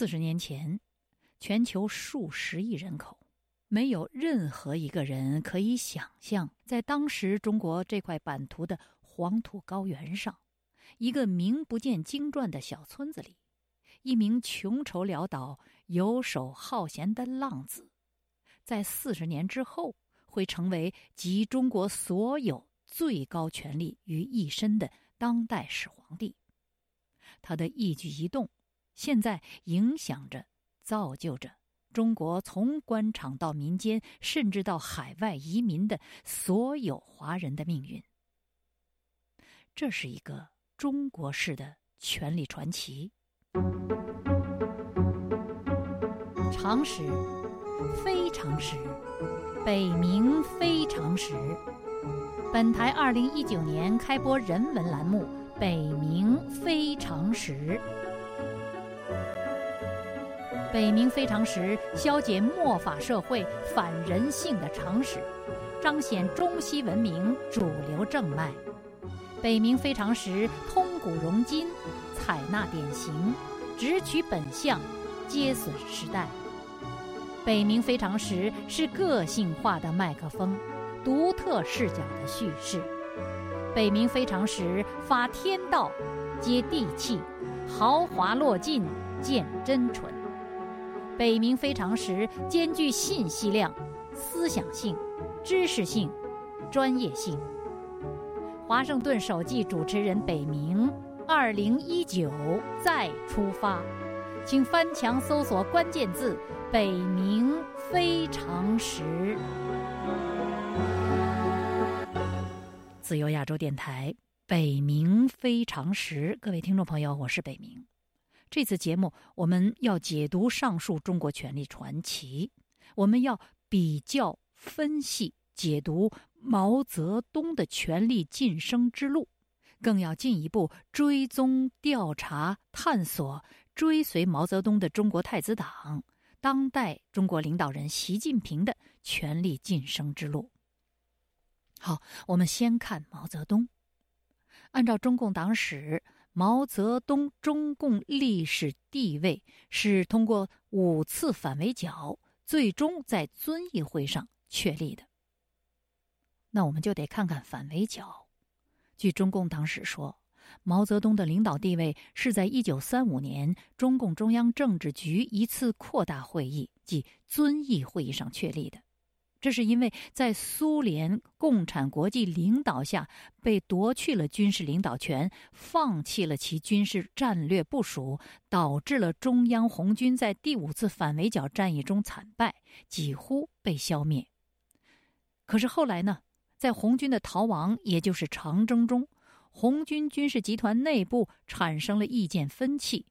四十年前，全球数十亿人口，没有任何一个人可以想象，在当时中国这块版图的黄土高原上，一个名不见经传的小村子里，一名穷愁潦倒、游手好闲的浪子，在四十年之后会成为集中国所有最高权力于一身的当代始皇帝。他的一举一动。现在影响着、造就着中国从官场到民间，甚至到海外移民的所有华人的命运。这是一个中国式的权力传奇。常识，非常识，北冥非常识。本台二零一九年开播人文栏目《北冥非常识》。北冥非常时，消解末法社会反人性的常识，彰显中西文明主流正脉。北冥非常时，通古融今，采纳典型，直取本相，皆损时代。北冥非常时是个性化的麦克风，独特视角的叙事。北冥非常时发天道，接地气，豪华落尽，见真纯。北冥非常时兼具信息量、思想性、知识性、专业性。华盛顿首季主持人北冥，二零一九再出发，请翻墙搜索关键字“北冥非常时”。自由亚洲电台《北冥非常时》，各位听众朋友，我是北冥。这次节目，我们要解读上述中国权力传奇，我们要比较分析、解读毛泽东的权力晋升之路，更要进一步追踪、调查、探索、追随毛泽东的中国太子党、当代中国领导人习近平的权力晋升之路。好，我们先看毛泽东，按照中共党史。毛泽东中共历史地位是通过五次反围剿，最终在遵义会上确立的。那我们就得看看反围剿。据中共党史说，毛泽东的领导地位是在一九三五年中共中央政治局一次扩大会议，即遵义会议上确立的。这是因为在苏联共产国际领导下被夺去了军事领导权，放弃了其军事战略部署，导致了中央红军在第五次反围剿战役中惨败，几乎被消灭。可是后来呢，在红军的逃亡，也就是长征中，红军军事集团内部产生了意见分歧，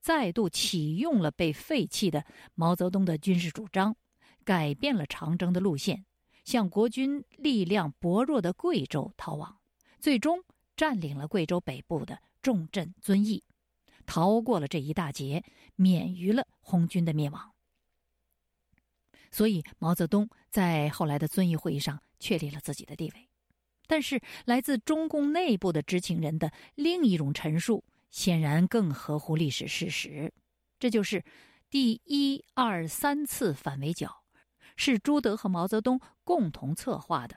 再度启用了被废弃的毛泽东的军事主张。改变了长征的路线，向国军力量薄弱的贵州逃亡，最终占领了贵州北部的重镇遵义，逃过了这一大劫，免于了红军的灭亡。所以，毛泽东在后来的遵义会议上确立了自己的地位。但是，来自中共内部的知情人的另一种陈述，显然更合乎历史事实，这就是第一、二、三次反围剿。是朱德和毛泽东共同策划的，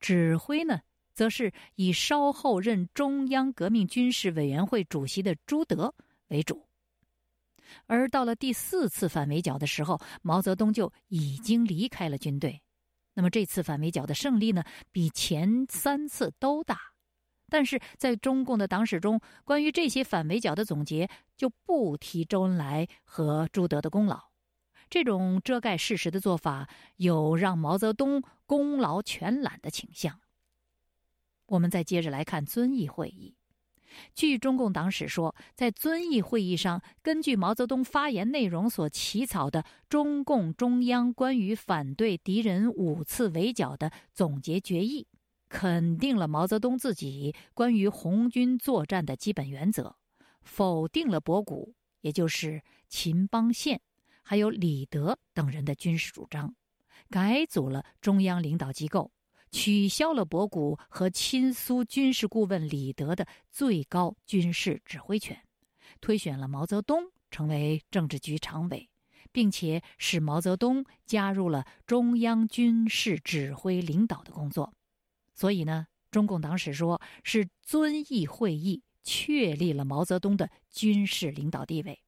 指挥呢，则是以稍后任中央革命军事委员会主席的朱德为主。而到了第四次反围剿的时候，毛泽东就已经离开了军队。那么这次反围剿的胜利呢，比前三次都大。但是在中共的党史中，关于这些反围剿的总结，就不提周恩来和朱德的功劳。这种遮盖事实的做法，有让毛泽东功劳全揽的倾向。我们再接着来看遵义会议。据中共党史说，在遵义会议上，根据毛泽东发言内容所起草的中共中央关于反对敌人五次围剿的总结决议，肯定了毛泽东自己关于红军作战的基本原则，否定了博古，也就是秦邦宪。还有李德等人的军事主张，改组了中央领导机构，取消了博古和亲苏军事顾问李德的最高军事指挥权，推选了毛泽东成为政治局常委，并且使毛泽东加入了中央军事指挥领导的工作。所以呢，中共党史说是遵义会议确立了毛泽东的军事领导地位。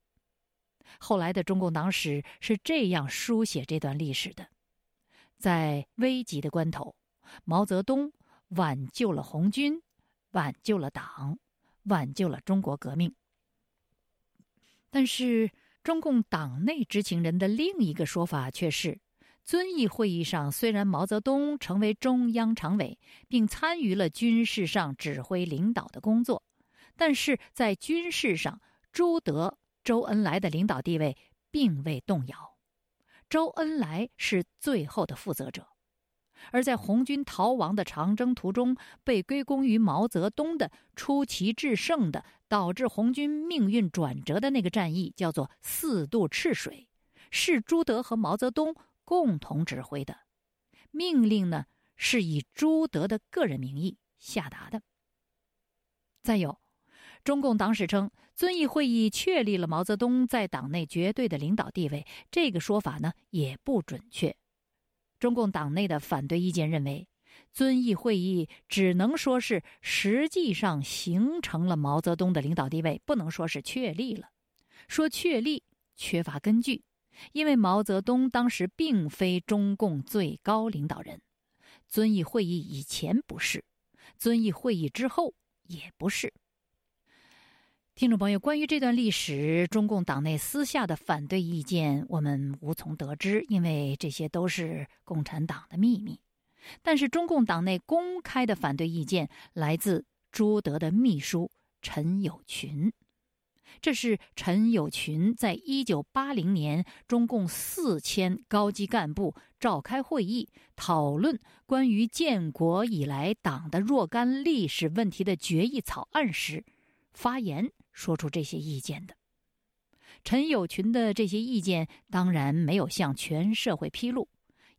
后来的中共党史是这样书写这段历史的：在危急的关头，毛泽东挽救了红军，挽救了党，挽救了中国革命。但是，中共党内知情人的另一个说法却是：遵义会议上，虽然毛泽东成为中央常委，并参与了军事上指挥领导的工作，但是在军事上，朱德。周恩来的领导地位并未动摇，周恩来是最后的负责者，而在红军逃亡的长征途中，被归功于毛泽东的出奇制胜的、导致红军命运转折的那个战役，叫做四渡赤水，是朱德和毛泽东共同指挥的，命令呢是以朱德的个人名义下达的。再有。中共党史称，遵义会议确立了毛泽东在党内绝对的领导地位。这个说法呢也不准确。中共党内的反对意见认为，遵义会议只能说是实际上形成了毛泽东的领导地位，不能说是确立了。说确立缺乏根据，因为毛泽东当时并非中共最高领导人，遵义会议以前不是，遵义会议之后也不是。听众朋友，关于这段历史，中共党内私下的反对意见，我们无从得知，因为这些都是共产党的秘密。但是，中共党内公开的反对意见来自朱德的秘书陈友群。这是陈友群在一九八零年，中共四千高级干部召开会议，讨论关于建国以来党的若干历史问题的决议草案时发言。说出这些意见的陈友群的这些意见，当然没有向全社会披露。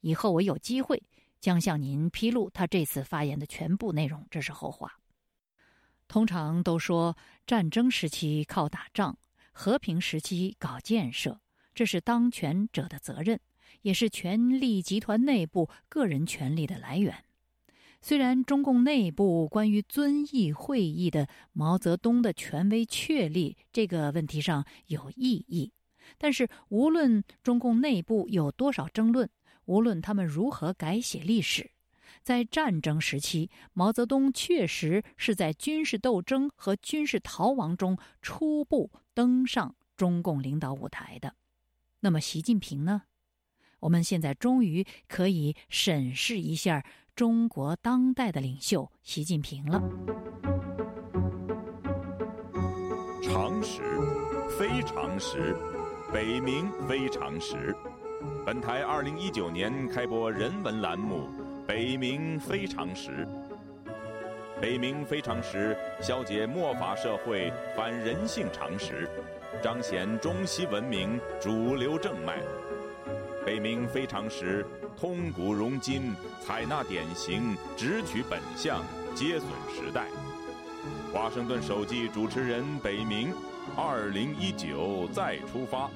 以后我有机会将向您披露他这次发言的全部内容，这是后话。通常都说战争时期靠打仗，和平时期搞建设，这是当权者的责任，也是权力集团内部个人权力的来源。虽然中共内部关于遵义会议的毛泽东的权威确立这个问题上有异议，但是无论中共内部有多少争论，无论他们如何改写历史，在战争时期，毛泽东确实是在军事斗争和军事逃亡中初步登上中共领导舞台的。那么，习近平呢？我们现在终于可以审视一下。中国当代的领袖习近平了。常识，非常识，北冥非常识。本台二零一九年开播人文栏目《北冥非常识》。北冥非常识，消解末法社会反人性常识，彰显中西文明主流正脉。北冥非常识。通古融今，采纳典型，直取本相，接损时代。华盛顿首季主持人北明，二零一九再出发，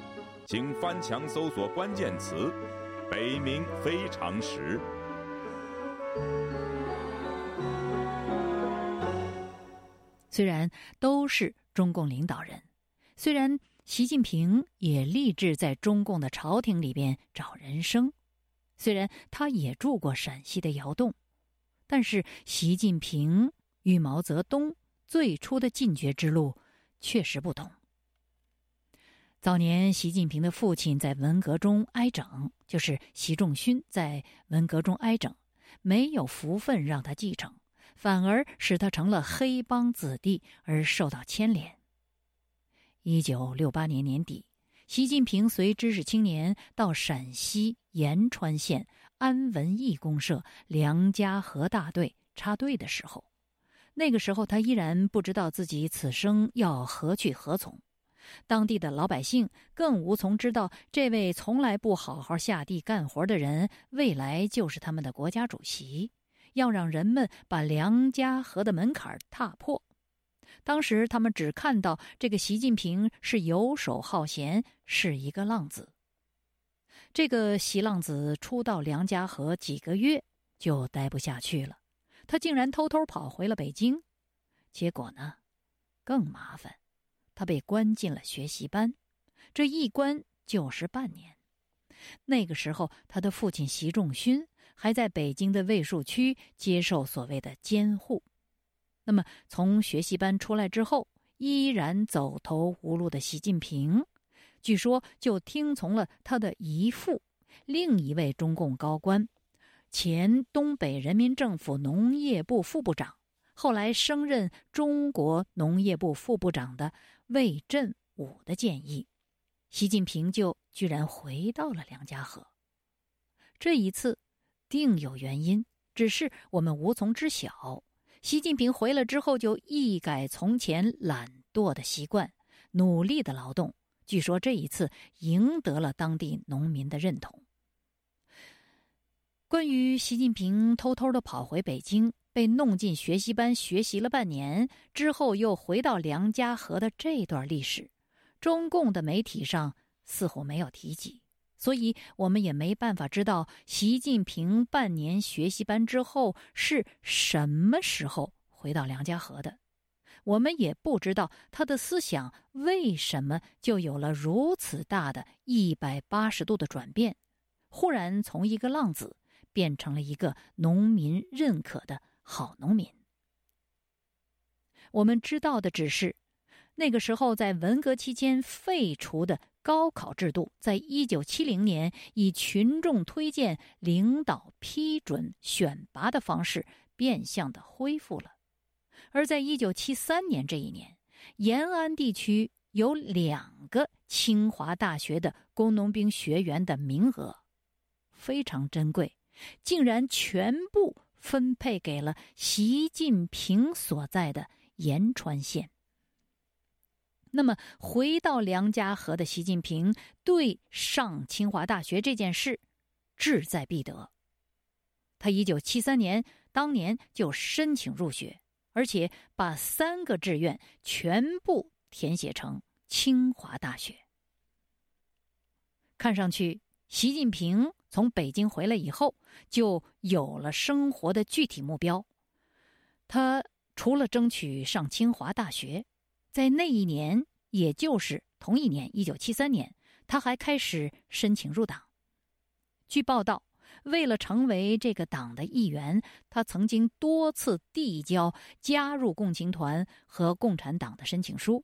请翻墙搜索关键词“北明非常时”。虽然都是中共领导人，虽然习近平也立志在中共的朝廷里边找人生。虽然他也住过陕西的窑洞，但是习近平与毛泽东最初的进爵之路确实不同。早年，习近平的父亲在文革中挨整，就是习仲勋在文革中挨整，没有福分让他继承，反而使他成了黑帮子弟而受到牵连。一九六八年年底。习近平随知识青年到陕西延川县安文义公社梁家河大队插队的时候，那个时候他依然不知道自己此生要何去何从，当地的老百姓更无从知道这位从来不好好下地干活的人未来就是他们的国家主席，要让人们把梁家河的门槛踏破。当时他们只看到这个习近平是游手好闲，是一个浪子。这个习浪子初到梁家河几个月就待不下去了，他竟然偷偷跑回了北京。结果呢，更麻烦，他被关进了学习班，这一关就是半年。那个时候，他的父亲习仲勋还在北京的卫戍区接受所谓的监护。那么，从学习班出来之后，依然走投无路的习近平，据说就听从了他的姨父，另一位中共高官，前东北人民政府农业部副部长，后来升任中国农业部副部长的魏振武的建议，习近平就居然回到了梁家河。这一次，定有原因，只是我们无从知晓。习近平回来之后，就一改从前懒惰的习惯，努力的劳动。据说这一次赢得了当地农民的认同。关于习近平偷偷的跑回北京，被弄进学习班学习了半年之后，又回到梁家河的这段历史，中共的媒体上似乎没有提及。所以我们也没办法知道习近平半年学习班之后是什么时候回到梁家河的，我们也不知道他的思想为什么就有了如此大的一百八十度的转变，忽然从一个浪子变成了一个农民认可的好农民。我们知道的只是，那个时候在文革期间废除的。高考制度在一九七零年以群众推荐、领导批准、选拔的方式变相的恢复了，而在一九七三年这一年，延安地区有两个清华大学的工农兵学员的名额非常珍贵，竟然全部分配给了习近平所在的延川县。那么，回到梁家河的习近平对上清华大学这件事志在必得。他一九七三年当年就申请入学，而且把三个志愿全部填写成清华大学。看上去，习近平从北京回来以后就有了生活的具体目标。他除了争取上清华大学。在那一年，也就是同一年，一九七三年，他还开始申请入党。据报道，为了成为这个党的一员，他曾经多次递交加入共青团和共产党的申请书，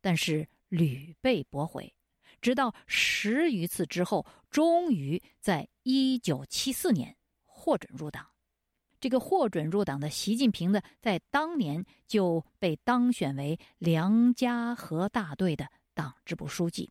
但是屡被驳回。直到十余次之后，终于在一九七四年获准入党。这个获准入党的习近平呢，在当年就被当选为梁家河大队的党支部书记。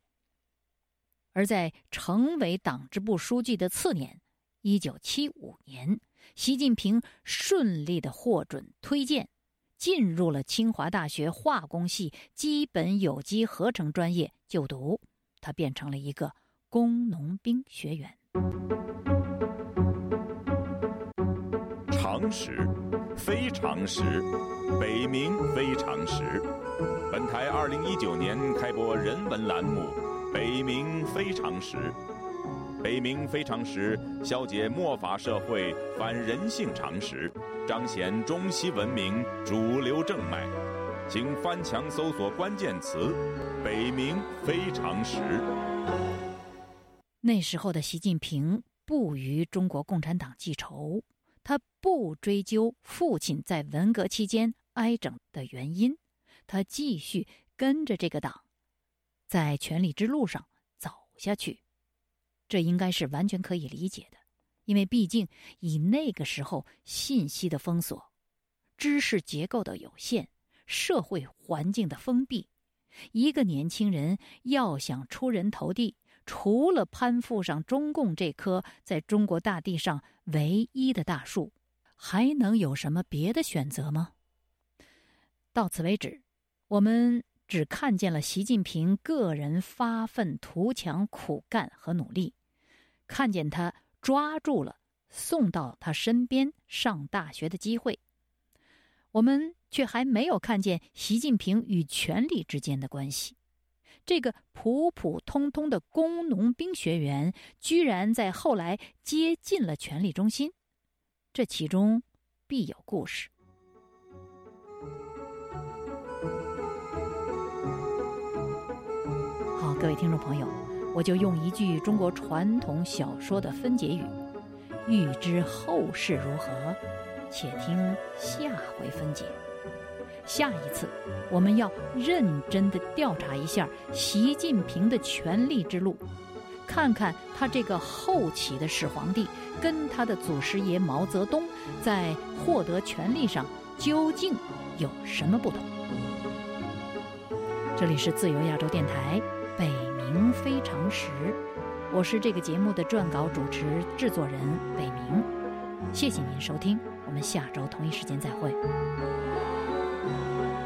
而在成为党支部书记的次年，一九七五年，习近平顺利的获准推荐，进入了清华大学化工系基本有机合成专业就读，他变成了一个工农兵学员。常识，非常识，北冥非常识。本台二零一九年开播人文栏目《北冥非常识》，北冥非常识消解末法社会反人性常识，彰显中西文明主流正脉。请翻墙搜索关键词“北冥非常识”。那时候的习近平不与中国共产党记仇。他不追究父亲在文革期间挨整的原因，他继续跟着这个党，在权力之路上走下去，这应该是完全可以理解的，因为毕竟以那个时候信息的封锁、知识结构的有限、社会环境的封闭，一个年轻人要想出人头地。除了攀附上中共这棵在中国大地上唯一的大树，还能有什么别的选择吗？到此为止，我们只看见了习近平个人发愤图强、苦干和努力，看见他抓住了送到他身边上大学的机会。我们却还没有看见习近平与权力之间的关系。这个普普通通的工农兵学员，居然在后来接近了权力中心，这其中必有故事。好，各位听众朋友，我就用一句中国传统小说的分解语：“欲知后事如何，且听下回分解。”下一次，我们要认真的调查一下习近平的权力之路，看看他这个后起的始皇帝跟他的祖师爷毛泽东在获得权力上究竟有什么不同。这里是自由亚洲电台《北冥非常时》，我是这个节目的撰稿主持制作人北冥，谢谢您收听，我们下周同一时间再会。Thank you.